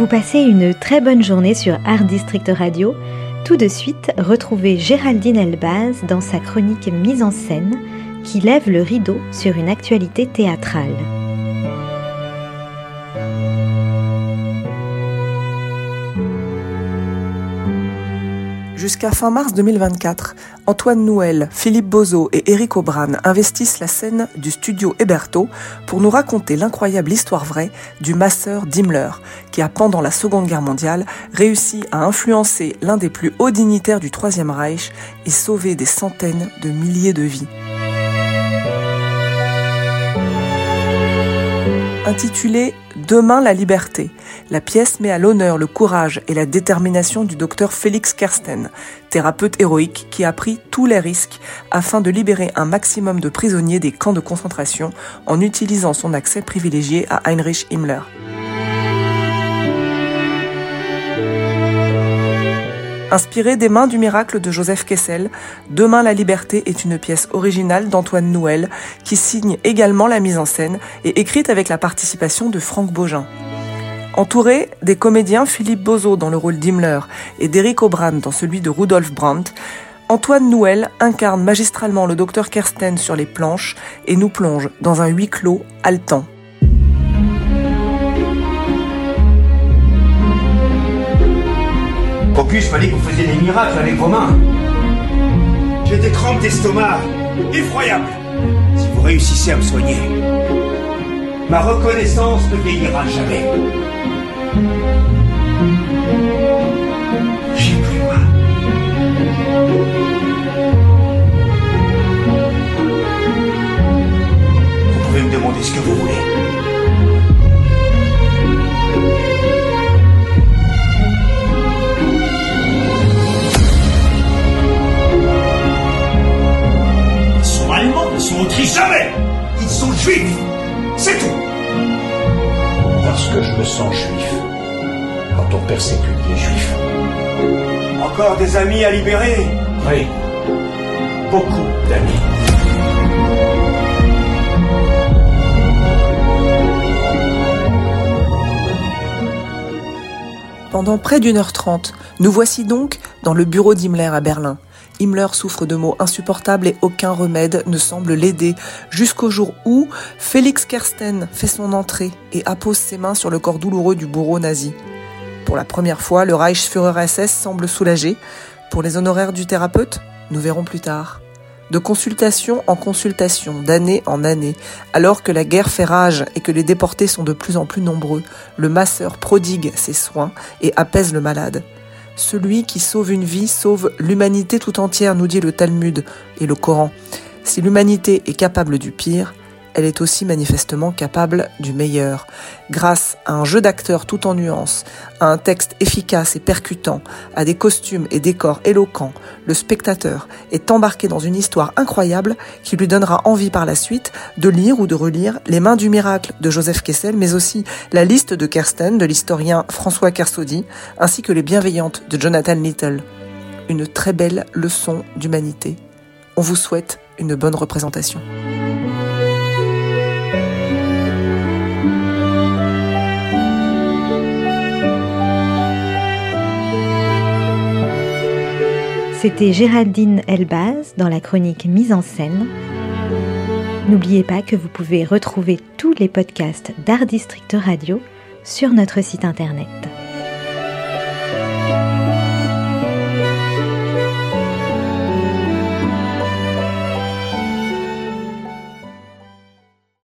Vous passez une très bonne journée sur Art District Radio. Tout de suite, retrouvez Géraldine Elbaz dans sa chronique Mise en scène qui lève le rideau sur une actualité théâtrale. Jusqu'à fin mars 2024, Antoine Nouel, Philippe Bozo et Éric Aubran investissent la scène du studio Héberto pour nous raconter l'incroyable histoire vraie du masseur Dimmler, qui a pendant la Seconde Guerre mondiale réussi à influencer l'un des plus hauts dignitaires du Troisième Reich et sauver des centaines de milliers de vies. Intitulé Demain la liberté, la pièce met à l'honneur le courage et la détermination du docteur Félix Kersten, thérapeute héroïque qui a pris tous les risques afin de libérer un maximum de prisonniers des camps de concentration en utilisant son accès privilégié à Heinrich Himmler. Inspiré des mains du miracle de Joseph Kessel, Demain la liberté est une pièce originale d'Antoine Nouel qui signe également la mise en scène et écrite avec la participation de Franck Baugin. Entouré des comédiens Philippe Bozo dans le rôle d'Himmler et d'Eric Aubran dans celui de Rudolf Brandt, Antoine Nouel incarne magistralement le docteur Kersten sur les planches et nous plonge dans un huis clos haletant. Focus, fallait que vous faisiez des miracles avec vos mains. J'ai des crampes d'estomac effroyables. Si vous réussissez à me soigner, ma reconnaissance ne vieillira jamais. J'ai plus mal. Ils sont autrichiens, jamais Ils sont juifs C'est tout Parce que je me sens juif. Quand on persécute les juifs. Encore des amis à libérer Oui. Beaucoup d'amis. Pendant près d'une heure trente, nous voici donc dans le bureau d'Himmler à Berlin. Himmler souffre de maux insupportables et aucun remède ne semble l'aider, jusqu'au jour où Félix Kersten fait son entrée et appose ses mains sur le corps douloureux du bourreau nazi. Pour la première fois, le Reichsführer SS semble soulagé. Pour les honoraires du thérapeute, nous verrons plus tard. De consultation en consultation, d'année en année, alors que la guerre fait rage et que les déportés sont de plus en plus nombreux, le masseur prodigue ses soins et apaise le malade. Celui qui sauve une vie sauve l'humanité tout entière, nous dit le Talmud et le Coran. Si l'humanité est capable du pire, elle est aussi manifestement capable du meilleur. Grâce à un jeu d'acteurs tout en nuances, à un texte efficace et percutant, à des costumes et décors éloquents, le spectateur est embarqué dans une histoire incroyable qui lui donnera envie par la suite de lire ou de relire Les Mains du Miracle de Joseph Kessel, mais aussi La liste de Kersten de l'historien François Kersaudy, ainsi que Les Bienveillantes de Jonathan Little. Une très belle leçon d'humanité. On vous souhaite une bonne représentation. C'était Géraldine Elbaz dans la chronique Mise en scène. N'oubliez pas que vous pouvez retrouver tous les podcasts d'Art District Radio sur notre site internet.